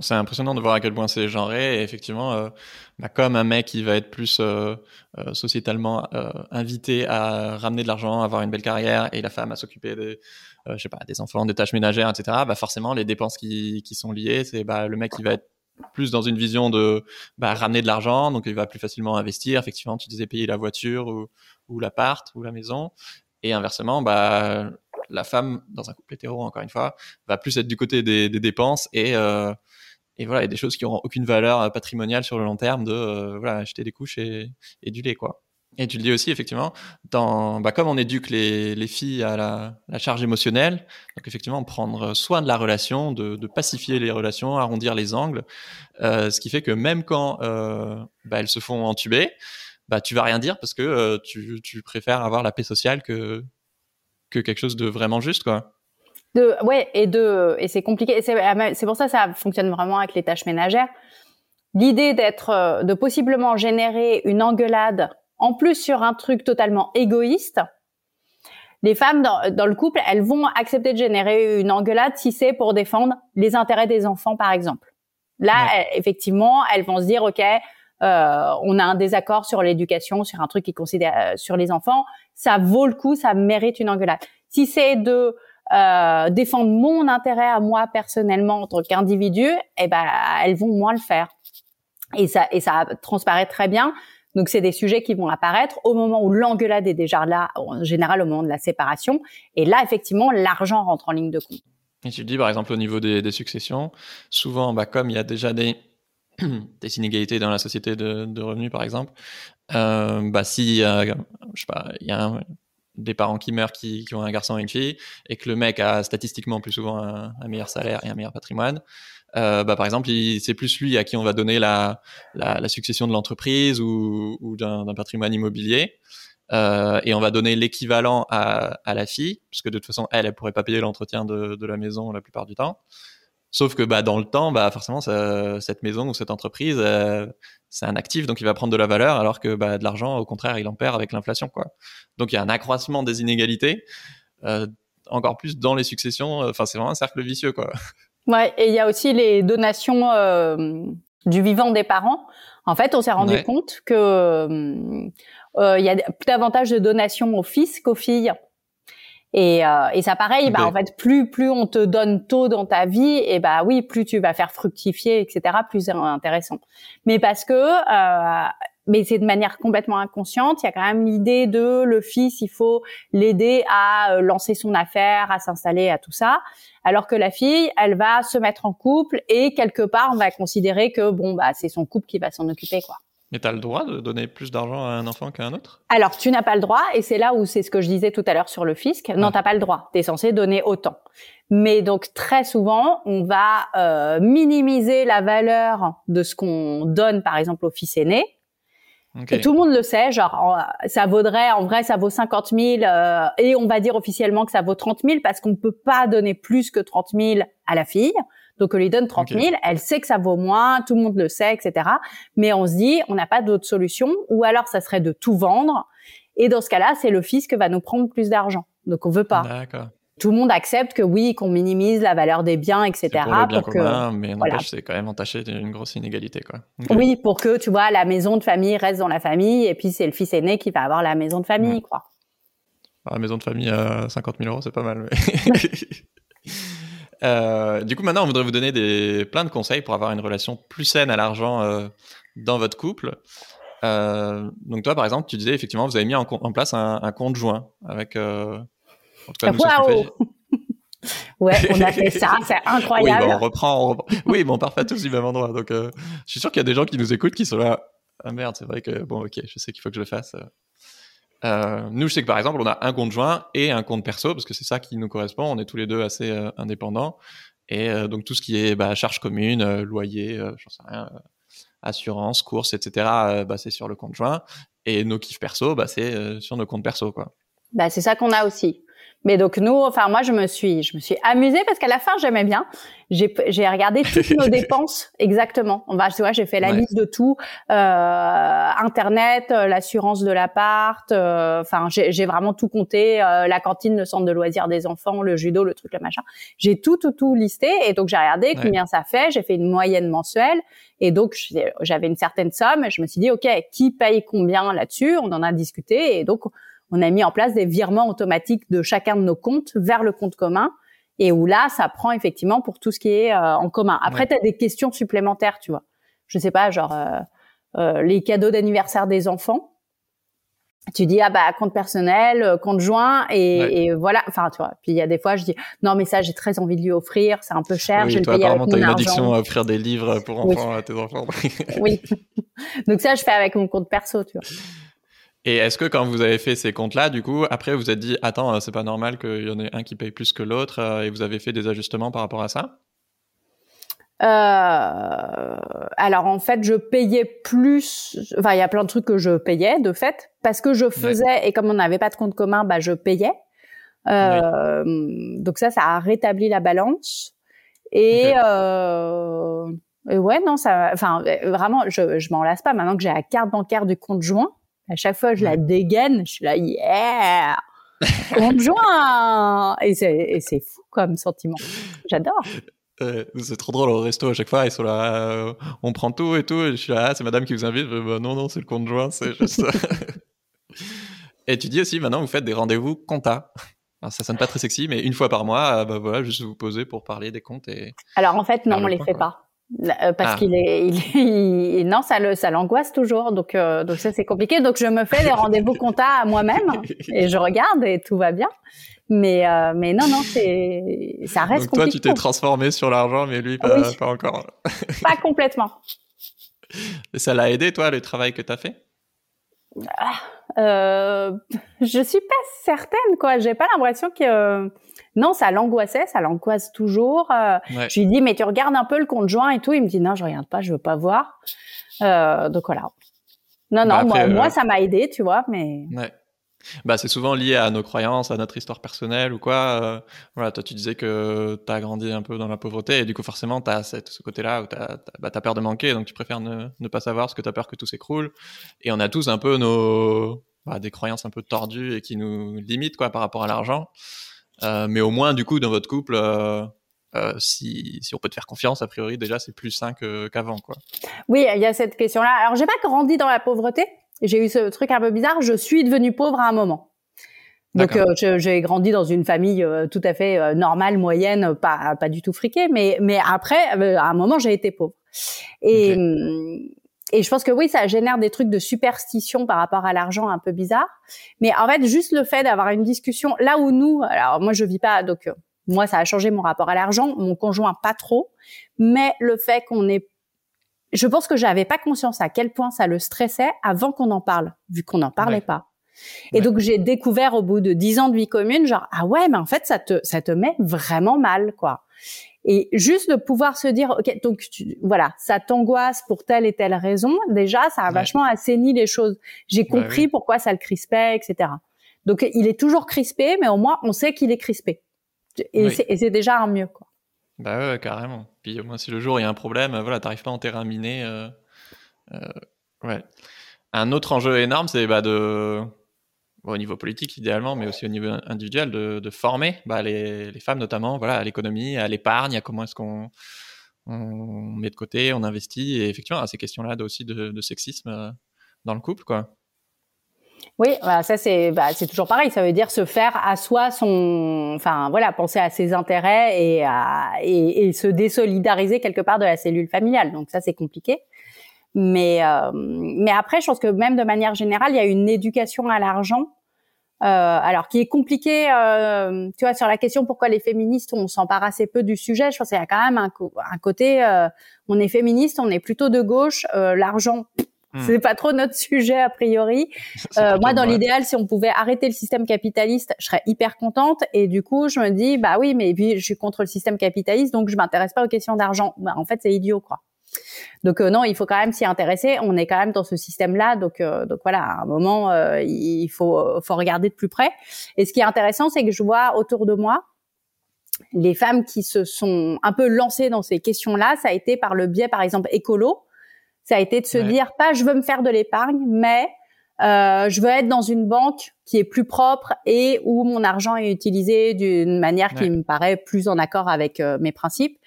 C'est impressionnant de voir à quel point c'est genré. Et effectivement, euh, bah, comme un mec qui va être plus euh, euh, sociétalement invité à ramener de l'argent, avoir une belle carrière, et la femme à s'occuper des, je sais pas, des enfants, des tâches ménagères, etc. Bah forcément, les dépenses qui, qui sont liées, c'est bah, le mec qui va être plus dans une vision de bah, ramener de l'argent, donc il va plus facilement investir. Effectivement, tu disais payer la voiture ou, ou l'appart ou la maison. Et inversement, bah, la femme, dans un couple hétéro, encore une fois, va plus être du côté des, dépenses et, euh, et voilà, et des choses qui auront aucune valeur euh, patrimoniale sur le long terme de euh, voilà, acheter des couches et, du lait, quoi. Et tu le dis aussi, effectivement, dans, bah, comme on éduque les, les filles à la, la, charge émotionnelle, donc effectivement, prendre soin de la relation, de, de pacifier les relations, arrondir les angles, euh, ce qui fait que même quand euh, bah, elles se font entuber, bah, tu vas rien dire parce que tu, tu préfères avoir la paix sociale que, que quelque chose de vraiment juste, quoi. De, ouais, et de, et c'est compliqué. C'est pour ça que ça fonctionne vraiment avec les tâches ménagères. L'idée d'être, euh, de possiblement générer une engueulade, en plus sur un truc totalement égoïste. Les femmes dans, dans le couple, elles vont accepter de générer une engueulade si c'est pour défendre les intérêts des enfants, par exemple. Là, effectivement, elles vont se dire, ok, euh, on a un désaccord sur l'éducation, sur un truc qui considère euh, sur les enfants ça vaut le coup, ça mérite une engueulade. Si c'est de euh, défendre mon intérêt à moi personnellement en tant qu'individu, eh ben elles vont moins le faire. Et ça et ça transparaît très bien. Donc c'est des sujets qui vont apparaître au moment où l'engueulade est déjà là, en général au moment de la séparation. Et là effectivement l'argent rentre en ligne de compte. Et tu dis par exemple au niveau des, des successions, souvent bah, comme il y a déjà des des inégalités dans la société de, revenus par exemple, euh, bah si je sais pas, il y a des parents qui meurent qui, ont un garçon et une fille et que le mec a statistiquement plus souvent un, meilleur salaire et un meilleur patrimoine, euh, bah, par exemple, c'est plus lui à qui on va donner la, succession de l'entreprise ou, d'un patrimoine immobilier. Euh, et on va donner l'équivalent à, la fille, puisque de toute façon, elle, elle pourrait pas payer l'entretien de, la maison la plupart du temps. Sauf que bah, dans le temps, bah, forcément, ça, cette maison ou cette entreprise, euh, c'est un actif, donc il va prendre de la valeur, alors que bah, de l'argent, au contraire, il en perd avec l'inflation. quoi. Donc il y a un accroissement des inégalités, euh, encore plus dans les successions. Euh, enfin, c'est vraiment un cercle vicieux. quoi. Ouais, et il y a aussi les donations euh, du vivant des parents. En fait, on s'est rendu compte que euh, il y a davantage de donations aux fils qu'aux filles. Et, euh, et ça, pareil, bah, en fait, plus plus on te donne tôt dans ta vie, et bah oui, plus tu vas faire fructifier, etc. Plus c'est intéressant. Mais parce que, euh, mais c'est de manière complètement inconsciente. Il y a quand même l'idée de le fils, il faut l'aider à euh, lancer son affaire, à s'installer, à tout ça. Alors que la fille, elle va se mettre en couple et quelque part, on va considérer que bon, bah c'est son couple qui va s'en occuper, quoi. Mais tu as le droit de donner plus d'argent à un enfant qu'à un autre? Alors, tu n'as pas le droit, et c'est là où c'est ce que je disais tout à l'heure sur le fisc. Non, tu n'as pas le droit. Tu es censé donner autant. Mais donc, très souvent, on va euh, minimiser la valeur de ce qu'on donne, par exemple, au fils aîné. Et tout le monde le sait, genre ça vaudrait, en vrai, ça vaut 50 000 euh, et on va dire officiellement que ça vaut 30 000 parce qu'on ne peut pas donner plus que 30 000 à la fille. Donc on lui donne 30 000, elle sait que ça vaut moins, tout le monde le sait, etc. Mais on se dit, on n'a pas d'autre solution, ou alors ça serait de tout vendre. Et dans ce cas-là, c'est le fisc qui va nous prendre plus d'argent. Donc on veut pas. D'accord. Tout le monde accepte que oui, qu'on minimise la valeur des biens, etc. Pour, le bien commun, mais c'est quand même entaché d'une grosse inégalité, quoi. Oui, pour que tu vois la maison de famille reste dans la famille, et puis c'est le fils aîné qui va avoir la maison de famille, quoi. la maison de famille à 50 000 euros, c'est pas mal. Euh, du coup, maintenant, on voudrait vous donner des, plein de conseils pour avoir une relation plus saine à l'argent euh, dans votre couple. Euh, donc, toi, par exemple, tu disais effectivement, vous avez mis en, place un, compte joint avec. en tout cas, nous, ouais, on a fait ça, c'est incroyable. Oui, on, reprend, Oui, bon, on part pas tous du même endroit. Donc, je suis sûr qu'il y a des gens qui nous écoutent qui sont là. Ah merde, c'est vrai que bon, ok, je sais qu'il faut que je le fasse. Euh, nous, je sais que par exemple, on a un compte joint et un compte perso parce que c'est ça qui nous correspond. On est tous les deux assez euh, indépendants et euh, donc tout ce qui est bah, charges communes, loyer, j'en sais rien, assurance, courses, etc. bah, c'est sur le compte joint et nos kiffs perso, bah, c'est sur nos comptes perso, quoi. Bah, c'est ça qu'on a aussi. Mais donc nous, enfin moi je me suis, je me suis amusée parce qu'à la fin j'aimais bien. J'ai, j'ai regardé toutes nos dépenses exactement. On va, tu vois, j'ai fait la liste de tout, euh, internet, euh, l'assurance de l'appart. Euh, enfin, j'ai, j'ai vraiment tout compté. Euh, la cantine, le centre de loisirs des enfants, le judo, le truc, le machin. J'ai tout, tout, tout listé et donc j'ai regardé combien ça fait. J'ai fait une moyenne mensuelle et donc j'avais une certaine somme. Et je me suis dit, ok, qui paye combien là-dessus? On en a discuté et donc on a mis en place des virements automatiques de chacun de nos comptes vers le compte commun et où là, ça prend effectivement pour tout ce qui est euh, en commun. Après, tu as des questions supplémentaires, tu vois. Je sais pas, genre euh, euh, les cadeaux d'anniversaire des enfants. Tu dis ah bah compte personnel, compte joint et, et voilà. Enfin tu vois. Puis il y a des fois je dis non mais ça j'ai très envie de lui offrir, c'est un peu cher. Oui, je toi, le paye apparemment t'as une addiction à offrir des livres pour enfants à tes enfants. oui. Donc ça je fais avec mon compte perso, tu vois. Et est-ce que quand vous avez fait ces comptes-là, du coup, après vous êtes dit, attends, c'est pas normal qu'il y en ait un qui paye plus que l'autre, euh, et vous avez fait des ajustements par rapport à ça? Euh, alors en fait, je payais plus. Enfin, il y a plein de trucs que je payais de fait parce que je faisais et comme on n'avait pas de compte commun, bah je payais. Euh, Donc ça, ça a rétabli la balance. Et, euh, et ouais, non, ça. Enfin, vraiment, je, je m'en lasse pas. Maintenant que j'ai la carte bancaire du compte joint, à chaque fois, je la dégaine. Je suis là, yeah, conjoint. et c'est fou comme sentiment. J'adore. c'est trop drôle au resto à chaque fois ils sont là euh, on prend tout et tout et je suis là ah, c'est madame qui vous invite? Bah, non non c'est le conjoint c'est juste ça et tu dis aussi maintenant vous faites des rendez-vous compta alors, ça sonne pas très sexy mais une fois par mois bah voilà juste vous poser pour parler des comptes et alors en fait non on les fait pas euh, parce ah. qu'il est, il, non, ça le, ça l'angoisse toujours. Donc, euh, donc ça c'est compliqué. Donc je me fais des rendez-vous compta à moi-même et je regarde et tout va bien. Mais, euh, mais non, non, c'est, ça reste. Donc toi, tu t'es transformé sur l'argent, mais lui pas, pas encore. pas complètement. Et ça l'a aidé, toi, le travail que tu as fait? Ah, euh, Je suis pas certaine, quoi. J'ai pas l'impression que non, ça l'angoissait, ça l'angoisse toujours. Euh, je lui dis, mais tu regardes un peu le compte joint et tout. Il me dit, non, je regarde pas, je veux pas voir. Euh, donc voilà. Non, non, bah, moi, euh, ça m'a aidé, tu vois, mais. Ouais. Bah, c'est souvent lié à nos croyances, à notre histoire personnelle ou quoi. voilà, toi, tu disais que tu as grandi un peu dans la pauvreté et du coup, forcément, tu as ce côté-là où tu as, bah, peur de manquer, donc tu préfères ne, ne pas savoir parce que tu as peur que tout s'écroule. Et on a tous un peu nos, bah, des croyances un peu tordues et qui nous limitent quoi, par rapport à l'argent. Euh, mais au moins, du coup, dans votre couple, euh, euh, si, si on peut te faire confiance, a priori, déjà, c'est plus sain qu'avant, quoi. Oui, il y a cette question-là. Alors, j'ai pas grandi dans la pauvreté. J'ai eu ce truc un peu bizarre. Je suis devenue pauvre à un moment. Donc j'ai grandi dans une famille tout à fait normale, moyenne, pas pas du tout friquée, mais mais après à un moment j'ai été pauvre. Et hum, et je pense que oui, ça génère des trucs de superstition par rapport à l'argent un peu bizarre. Mais en fait, juste le fait d'avoir une discussion là où nous, alors moi je vis pas, donc euh, moi ça a changé mon rapport à l'argent, mon conjoint pas trop, mais le fait qu'on ait je pense que j'avais pas conscience à quel point ça le stressait avant qu'on en parle, vu qu'on n'en parlait pas. Et donc j'ai découvert au bout de dix ans de vie commune, genre ah ouais, mais en fait ça te ça te met vraiment mal quoi. Et juste de pouvoir se dire ok donc voilà ça t'angoisse pour telle et telle raison, déjà ça a vachement assaini les choses. J'ai compris pourquoi ça le crispait, etc. Donc il est toujours crispé, mais au moins on sait qu'il est crispé. Et c'est déjà un mieux quoi. Bah ouais, carrément. Puis au moins si le jour il y a un problème, voilà, t'arrives pas en terrain miné. Euh, euh, ouais. Un autre enjeu énorme, c'est bah, de au niveau politique idéalement, mais aussi au niveau individuel, de, de former bah, les, les, femmes notamment voilà, à l'économie, à l'épargne, à comment est-ce qu'on on met de côté, on investit, et effectivement à ces questions-là aussi de, de, sexisme euh, dans le couple. quoi. Oui, bah, ça c'est bah, c'est toujours pareil. Ça veut dire se faire à soi son, enfin voilà, penser à ses intérêts et, à, et, et se désolidariser quelque part de la cellule familiale. Donc ça c'est compliqué. Mais euh, mais après, je pense que même de manière générale, il y a une éducation à l'argent alors qui est compliqué, euh, tu vois, sur la question pourquoi les féministes on s'empare assez peu du sujet. Je pense qu'il y a quand même un, un côté, euh, on est féministe, on est plutôt de gauche, euh, l'argent. Hmm. C'est pas trop notre sujet a priori. Euh, moi, dans l'idéal, si on pouvait arrêter le système capitaliste, je serais hyper contente. Et du coup, je me dis, bah oui, mais puis je suis contre le système capitaliste, donc je m'intéresse pas aux questions d'argent. Bah, en fait, c'est idiot, quoi. Donc euh, non, il faut quand même s'y intéresser. On est quand même dans ce système-là, donc euh, donc voilà, à un moment, euh, il faut faut regarder de plus près. Et ce qui est intéressant, c'est que je vois autour de moi les femmes qui se sont un peu lancées dans ces questions-là. Ça a été par le biais, par exemple, écolo. Ça a été de se dire pas je veux me faire de l'épargne, mais je veux être dans une banque qui est plus propre et où mon argent est utilisé d'une manière qui me paraît plus en accord avec mes principes.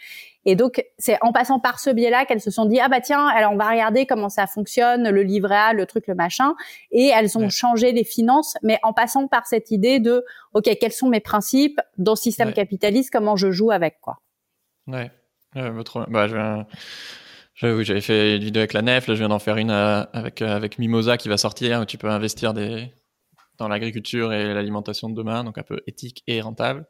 Et donc, c'est en passant par ce biais-là qu'elles se sont dit, ah bah tiens, alors on va regarder comment ça fonctionne, le livret A, le truc, le machin. Et elles ont changé les finances, mais en passant par cette idée de, OK, quels sont mes principes dans le système capitaliste, comment je joue avec, quoi. Ouais. bah, j'avais fait une vidéo avec la nef, là je viens d'en faire une euh, avec, euh, avec Mimosa qui va sortir, où tu peux investir des, dans l'agriculture et l'alimentation de demain, donc un peu éthique et rentable.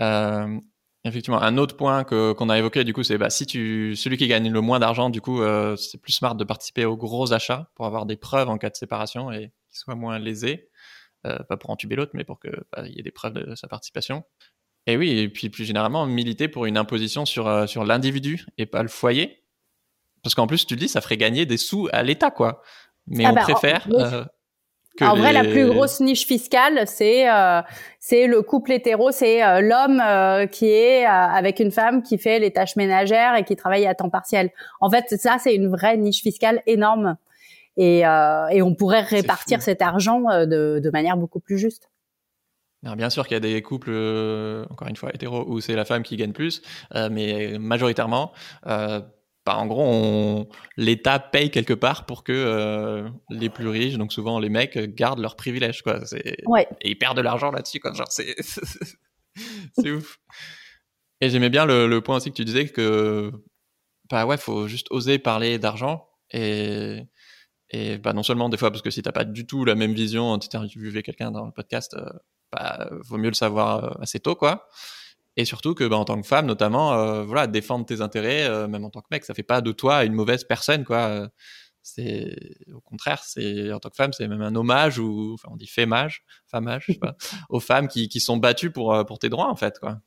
Euh, Effectivement, un autre point que qu'on a évoqué du coup, c'est bah, si tu celui qui gagne le moins d'argent, du coup, euh, c'est plus smart de participer aux gros achats pour avoir des preuves en cas de séparation et qu'il soit moins lésé, euh, pas pour entuber l'autre, mais pour que bah, il y ait des preuves de sa participation. Et oui, et puis plus généralement militer pour une imposition sur euh, sur l'individu et pas le foyer, parce qu'en plus tu dis ça ferait gagner des sous à l'État quoi. Mais ah on bah, préfère. Euh, en vrai, la plus grosse niche fiscale, c'est euh, c'est le couple hétéro, c'est euh, l'homme euh, qui est avec une femme qui fait les tâches ménagères et qui travaille à temps partiel. En fait, ça, c'est une vraie niche fiscale énorme, et et on pourrait répartir cet argent de de manière beaucoup plus juste. Bien sûr qu'il y a des couples, encore une fois, hétéros, où c'est la femme qui gagne plus, mais majoritairement, bah, en gros, l'État paye quelque part pour que euh, les plus riches, donc souvent les mecs, gardent leurs privilèges, quoi. Et ils perdent de l'argent là-dessus, quoi. Genre, c'est, c'est ouf. Et j'aimais bien le, point aussi que tu disais que, bah ouais, faut juste oser parler d'argent et, et bah non seulement des fois parce que si t'as pas du tout la même vision, tu interviewé quelqu'un dans le podcast, euh, bah vaut mieux le savoir euh, assez tôt, quoi et surtout que bah, en tant que femme notamment euh, voilà défendre tes intérêts euh, même en tant que mec ça fait pas de toi une mauvaise personne quoi c'est au contraire c'est en tant que femme c'est même un hommage ou enfin on dit fémage famage je sais pas aux femmes qui, qui sont battues pour euh, pour tes droits en fait quoi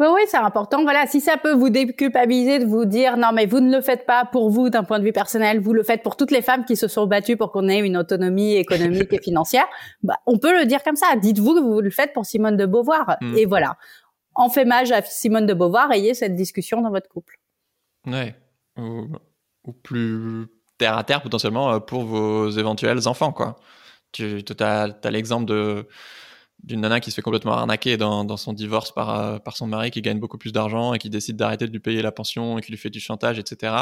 bah oui, c'est important. Voilà, si ça peut vous déculpabiliser de vous dire non mais vous ne le faites pas pour vous d'un point de vue personnel, vous le faites pour toutes les femmes qui se sont battues pour qu'on ait une autonomie économique et financière. Bah, on peut le dire comme ça. Dites-vous que vous le faites pour Simone de Beauvoir. Hmm. Et voilà en fait mage à Simone de Beauvoir, ayez cette discussion dans votre couple. Ouais. Ou, plus terre à terre potentiellement euh, pour vos éventuels enfants, quoi. Tu as, l'exemple de d'une nana qui se fait complètement arnaquer dans, son divorce par, euh, par son mari qui gagne beaucoup plus d'argent et qui décide d'arrêter de lui payer la pension et qui lui fait du chantage, etc.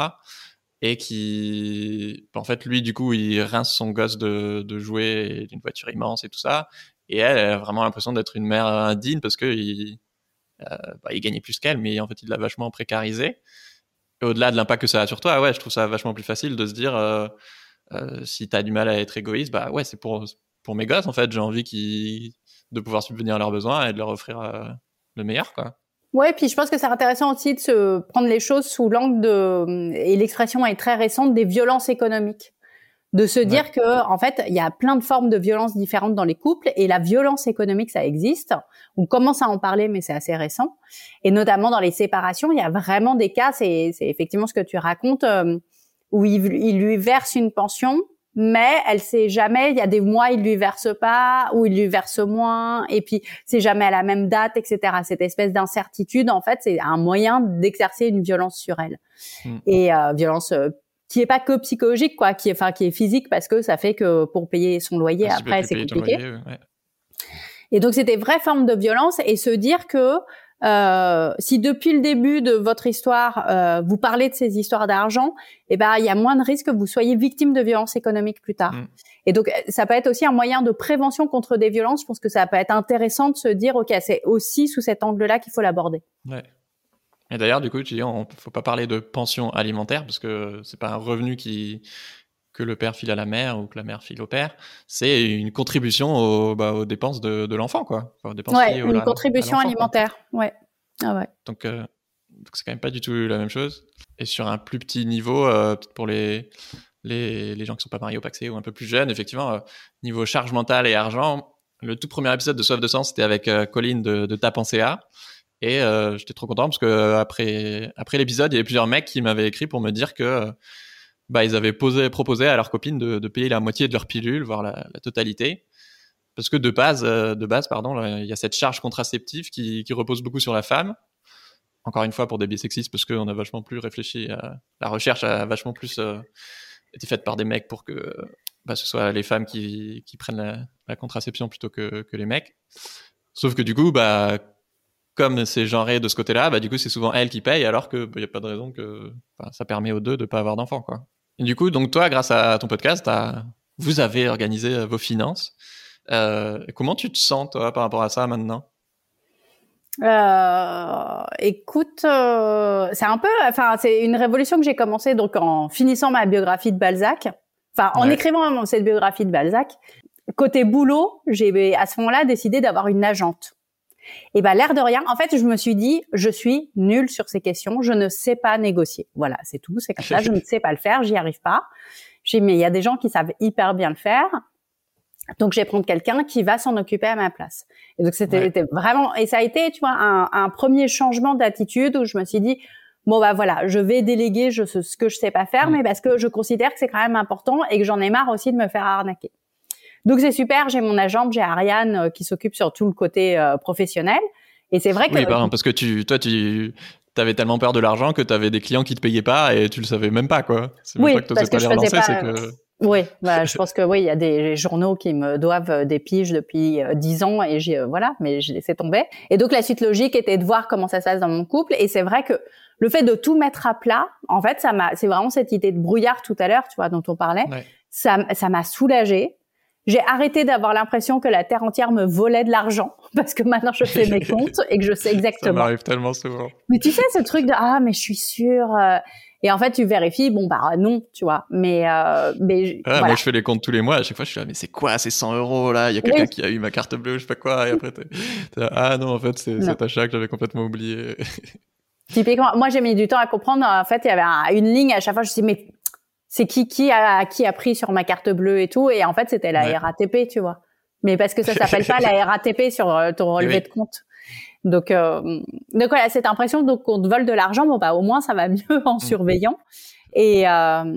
Et qui, en fait, lui, du coup, il rince son gosse de, de jouer d'une voiture immense et tout ça. Et elle, a vraiment l'impression d'être une mère indigne parce que il, euh, bah, il gagnait plus qu'elle, mais en fait, il l'a vachement précarisé. Et au-delà de l'impact que ça a sur toi, ouais, je trouve ça vachement plus facile de se dire, euh, euh, si t'as du mal à être égoïste, bah ouais, c'est pour, pour mes gosses, en fait, j'ai envie de pouvoir subvenir à leurs besoins et de leur offrir le meilleur, quoi. Ouais, puis je pense que c'est intéressant aussi de se prendre les choses sous l'angle de et l'expression est très récente des violences économiques. De se dire que en fait, il y a plein de formes de violences différentes dans les couples et la violence économique ça existe. On commence à en parler mais c'est assez récent et notamment dans les séparations, il y a vraiment des cas c'est c'est effectivement ce que tu racontes euh, où il, il lui verse une pension mais elle sait jamais. Il y a des mois, il lui verse pas, ou il lui verse moins, et puis c'est jamais à la même date, etc. Cette espèce d'incertitude, en fait, c'est un moyen d'exercer une violence sur elle, mm. et euh, violence euh, qui est pas que psychologique, quoi, qui est, enfin, qui est physique parce que ça fait que pour payer son loyer ah, après, c'est compliqué. Et donc c'était vraie forme de violence et se dire que euh, si depuis le début de votre histoire, euh, vous parlez de ces histoires d'argent, eh ben il y a moins de risques que vous soyez victime de violences économiques plus tard. Mm. Et donc ça peut être aussi un moyen de prévention contre des violences. Je pense que ça peut être intéressant de se dire ok c'est aussi sous cet angle-là qu'il faut l'aborder. Ouais. Et d'ailleurs du coup tu dis on faut pas parler de pension alimentaire parce que c'est pas un revenu qui que le père file à la mère ou que la mère file au père, c'est une contribution aux, bah, aux dépenses de, de l'enfant, quoi. ouais, une contribution alimentaire, ouais. Ah ouais. Donc, euh, c'est quand même pas du tout la même chose. Et sur un plus petit niveau, euh, pour les, les, les, gens qui sont pas mariés au Paxé ou un peu plus jeunes, effectivement, euh, niveau charge mentale et argent, le tout premier épisode de Soif de Sens, c'était avec Colline de, de en Et j'étais trop content parce que après, après l'épisode, il y avait plusieurs mecs qui m'avaient écrit pour me dire que bah, ils avaient posé, proposé à leurs copines de, payer la moitié de leur pilule, voire la, totalité. Parce que de base, euh, de base pardon, il y a cette charge contraceptive qui, qui, repose beaucoup sur la femme. Encore une fois, pour des biais sexistes, parce qu'on a vachement plus réfléchi à, la recherche a vachement plus euh, été faite par des mecs pour que bah, ce soit les femmes qui, qui prennent la, la, contraception plutôt que, que les mecs. Sauf que du coup, bah, comme c'est genré de ce côté-là, bah, du coup, c'est souvent elle qui paye, alors qu'il n'y bah, a pas de raison que ça permet aux deux de pas avoir d'enfants. quoi du coup, donc toi, grâce à ton podcast, vous avez organisé euh, vos finances. Euh, comment tu te sens toi par rapport à ça maintenant? Euh, écoute, euh, c'est un peu, enfin, c'est une révolution que j'ai commencée donc en finissant ma biographie de Balzac, enfin, en écrivant cette biographie de Balzac. Côté boulot, j'ai à ce moment-là décidé d'avoir une agente. Et ben l'air de rien, en fait, je me suis dit, je suis nulle sur ces questions, je ne sais pas négocier. Voilà, c'est tout, c'est comme ça, je ne sais pas le faire, j'y arrive pas. J'ai mais il y a des gens qui savent hyper bien le faire. Donc, je vais prendre quelqu'un qui va s'en occuper à ma place. Et donc, c'était vraiment, et ça a été, tu vois, un, un premier changement d'attitude où je me suis dit, bon bah voilà, je vais déléguer je, ce que je sais pas faire, mm. mais parce que je considère que c'est quand même important et que j'en ai marre aussi de me faire arnaquer. Donc c'est super, j'ai mon agent, j'ai Ariane euh, qui s'occupe sur tout le côté euh, professionnel. Et c'est vrai que... Oui, pardon, parce que tu, toi, tu avais tellement peur de l'argent que tu avais des clients qui te payaient pas et tu le savais même pas, quoi. C'est oui, pas que parce que je faisais pas... Que... Oui, bah, je pense que oui, il y a des journaux qui me doivent euh, des piges depuis dix ans et j'ai voilà, mais j'ai laissé tomber. Et donc la suite logique était de voir comment ça se passe dans mon couple. Et c'est vrai que le fait de tout mettre à plat, en fait, ça m'a, c'est vraiment cette idée de brouillard tout à l'heure, tu vois, dont on parlait. Ça, ça m'a soulagée j'ai arrêté d'avoir l'impression que la terre entière me volait de l'argent parce que maintenant je fais mes comptes et que je sais exactement. Ça m'arrive tellement souvent. Mais tu sais ce truc de ah mais je suis sûre euh, et en fait tu vérifies bon bah non tu vois mais euh, mais moi je fais les comptes tous les mois à chaque fois je suis là mais c'est quoi ces 100 euros là? Il y a quelqu'un qui a eu ma carte bleue je sais pas quoi et après ah non en fait c'est cet achat que j'avais complètement oublié. Typiquement, moi j'ai mis du temps à comprendre. En fait, il y avait une ligne à chaque fois. Je me suis dit, mais c'est qui qui a qui a pris sur ma carte bleue et tout. Et en fait c'était la RATP tu vois. Mais parce que ça s'appelle pas la RATP sur euh, ton relevé de compte. Donc euh, donc voilà cette impression donc qu'on te vole de l'argent bon bah au moins ça va mieux en mm. surveillant. Et euh,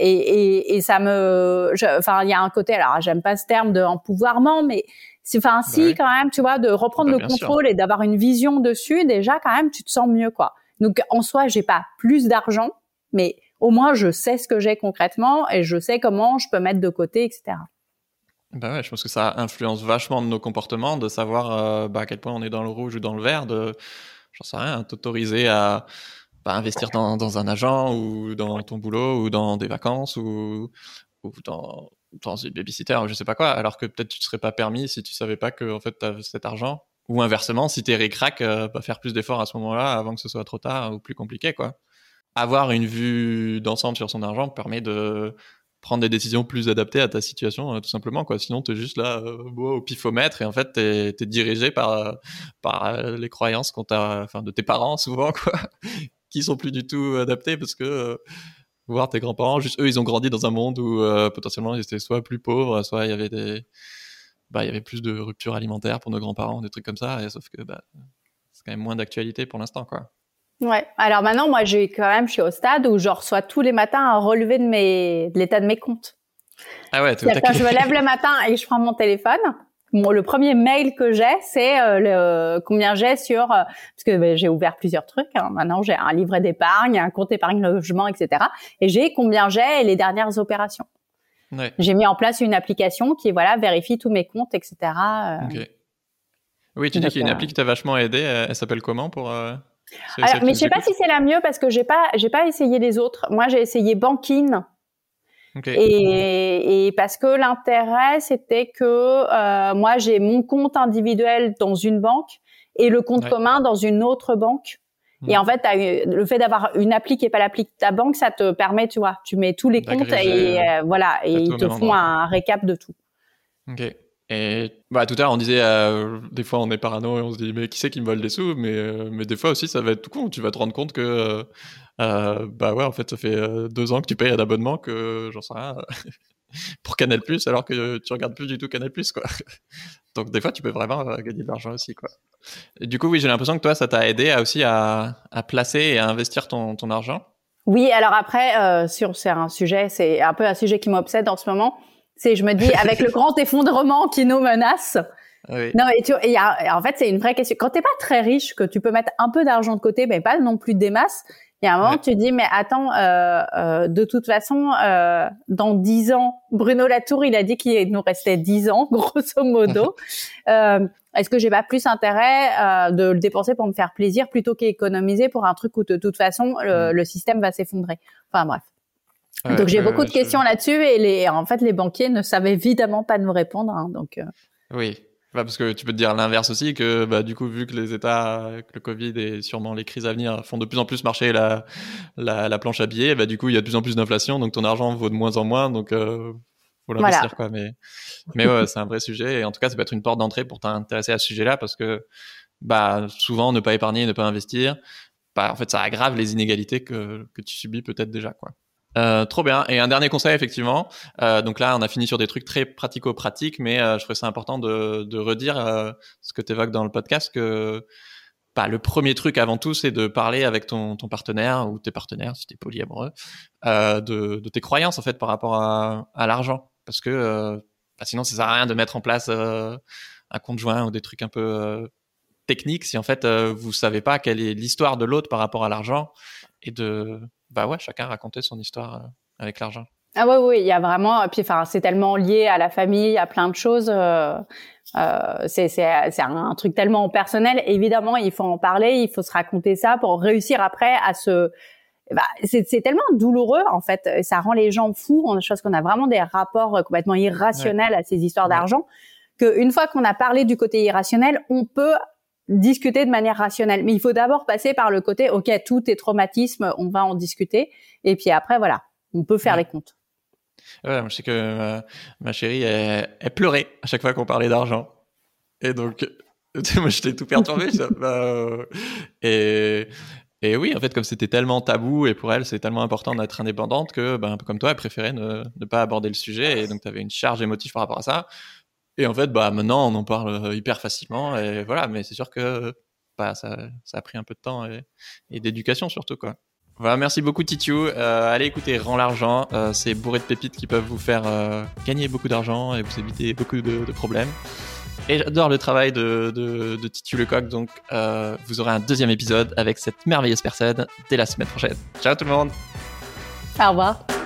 et, et, et, ça me, enfin, il y a un côté, alors j'aime pas ce terme de empouvoirment, mais c'est, enfin, si quand même, tu vois, de reprendre bah, le contrôle et d'avoir une vision dessus, déjà quand même, tu te sens mieux, quoi. Donc en soi, j'ai pas plus d'argent, mais au moins je sais ce que j'ai concrètement et je sais comment je peux mettre de côté, etc. Bah ouais, je pense que ça influence vachement nos comportements, de savoir euh, bah, à quel point on est dans le rouge ou dans le vert, de, j'en sais rien, t'autoriser à bah, investir dans, un agent ou dans ton boulot ou dans des vacances ou, dans, dans une babysitter ou je sais pas quoi, alors que peut-être tu te serais pas permis si tu savais pas que en fait as cet argent. Ou inversement, si t'es ric-rac, euh, pas faire plus d'efforts à ce moment-là avant que ce soit trop tard ou plus compliqué, quoi avoir une vue d'ensemble sur son argent permet de prendre des décisions plus adaptées à ta situation, euh, tout simplement. Quoi. Sinon, tu es juste là euh, au pifomètre et en fait, tu es, dirigé par, par les croyances enfin, de tes parents, souvent, quoi, qui sont plus du tout adaptées parce que voir tes grands-parents, juste eux, ils ont grandi dans un monde où potentiellement ils étaient soit plus pauvres, soit il y avait des. Bah, il y avait plus de ruptures alimentaires pour nos grands-parents, des trucs comme ça, sauf que bah, c'est quand même moins d'actualité pour l'instant, quoi. Ouais. Alors maintenant, moi, j'ai quand même, je suis au stade où je reçois tous les matins un relevé de mes, de l'état de mes comptes. Ah ouais. Quand je me lève le matin et je prends mon téléphone, le premier mail que j'ai, c'est euh, le combien j'ai sur euh, parce que ben, j'ai ouvert plusieurs trucs. Hein. Maintenant, j'ai un livret d'épargne, un compte épargne logement, etc. Et j'ai combien j'ai et les dernières opérations. Ouais. J'ai mis en place une application qui voilà vérifie tous mes comptes, etc. Euh. Oui, tu dis qu'il y a une appli qui t'a vachement aidé. Elle, s'appelle comment pour alors, mais je sais pas si c'est la mieux parce que j'ai pas, j'ai pas essayé les autres. Moi, j'ai essayé Bankin. Et, et, parce que l'intérêt, c'était que euh, moi, j'ai mon compte individuel dans une banque et le compte commun dans une autre banque. Et hmm. en fait, as le fait d'avoir une appli qui est pas l'appli de ta banque, ça te permet, tu vois, tu mets tous les comptes et euh, voilà, et ils te font un récap de tout. Ok. Et bah, tout à l'heure, on disait, euh, des fois, on est parano et on se dit, mais qui c'est qui me vole des sous? Mais, euh, mais des fois aussi, ça va être tout con. Tu vas te rendre compte que, euh, bah ouais, en fait, ça fait deux ans que tu payes un abonnement que, j'en sais rien, pour Canal Plus, alors que tu regardes plus du tout Canal Plus, quoi. Donc, des fois, tu peux vraiment gagner de l'argent aussi, quoi. Du coup, oui, j'ai l'impression que toi, ça t'a aidé aussi à, à, placer et à investir ton, ton argent? Oui, alors après, sur, c'est un sujet, c'est un peu un sujet qui m'obsède en ce moment c'est, je me dis, avec le grand effondrement qui nous menace. Oui. Non, et tu, et en fait, c'est une vraie question. Quand t'es pas très riche, que tu peux mettre un peu d'argent de côté, mais pas non plus des masses, il y a un moment, tu dis, mais attends, euh, euh, de toute façon, euh, dans dix ans, Bruno Latour, il a dit qu'il nous restait dix ans, grosso modo. euh, est-ce que j'ai pas plus intérêt euh, de le dépenser pour me faire plaisir plutôt qu'économiser pour un truc où de toute façon le, le système va s'effondrer? Enfin bref. Donc j'ai beaucoup de questions là-dessus et les, en fait les banquiers ne savaient évidemment pas nous répondre. Hein, donc euh. oui, bah, parce que tu peux te dire l'inverse aussi que bah, du coup vu que les États, que le Covid et sûrement les crises à venir font de plus en plus marcher la la, la planche à billets, bah du coup il y a de plus en plus d'inflation, donc ton argent vaut de moins en moins, donc euh, faut l'investir quoi. Mais mais ouais, c'est un vrai sujet et en tout cas ça peut être une porte d'entrée pour t'intéresser à ce sujet-là parce que bah souvent ne pas épargner, ne pas investir, bah en fait ça aggrave les inégalités que que tu subis peut-être déjà quoi. Euh, trop bien. Et un dernier conseil, effectivement. Euh, donc là, on a fini sur des trucs très pratico-pratiques, mais euh, je trouvais ça important de, redire euh, ce que tu évoques dans le podcast, que bah, le premier truc avant tout, c'est de parler avec ton, partenaire ou tes partenaires, si tu es polyamoureux, de, de, tes croyances, en fait, par rapport à, à l'argent. Parce que bah, sinon, ça sert à rien de mettre en place un conjoint ou des trucs un peu techniques si, en fait, vous savez pas quelle est l'histoire de l'autre par rapport à l'argent et de bah ouais, chacun racontait son histoire euh, avec l'argent. Ah ouais, oui, il y a vraiment, puis enfin, c'est tellement lié à la famille, à plein de choses. Euh, euh, c'est c'est un, truc tellement personnel. Évidemment, il faut en parler, il faut se raconter ça pour réussir après à se. Bah, c'est tellement douloureux en fait, ça rend les gens fous. On chose qu'on a vraiment des rapports complètement irrationnels à ces histoires d'argent. Qu'une fois qu'on a parlé du côté irrationnel, on peut discuter de manière rationnelle. Mais il faut d'abord passer par le côté, ok, tout est traumatisme, on va en discuter. Et puis après, voilà, on peut faire les comptes. Ouais, je sais que ma, chérie, elle, pleurait à chaque fois qu'on parlait d'argent. Et donc, moi, j'étais tout perturbé. bah, euh, et, et oui, en fait, comme c'était tellement tabou et pour elle, c'est tellement important d'être indépendante que, ben, un peu comme toi, elle préférait ne, ne pas aborder le sujet. Et donc, tu avais une charge émotive par rapport à ça. Et en fait, bah, maintenant, on en parle euh, hyper facilement. Et voilà, mais c'est sûr que bah, ça, ça, a pris un peu de temps et, d'éducation surtout. Quoi. Voilà, merci beaucoup Titiou. Euh, allez écouter Rends l'argent. Euh, c'est bourré de pépites qui peuvent vous faire gagner beaucoup d'argent et vous éviter beaucoup de, problèmes. Et j'adore le travail de, de, Lecoq. Donc, vous aurez un deuxième épisode avec cette merveilleuse personne dès la semaine prochaine. Ciao tout le monde. Au revoir.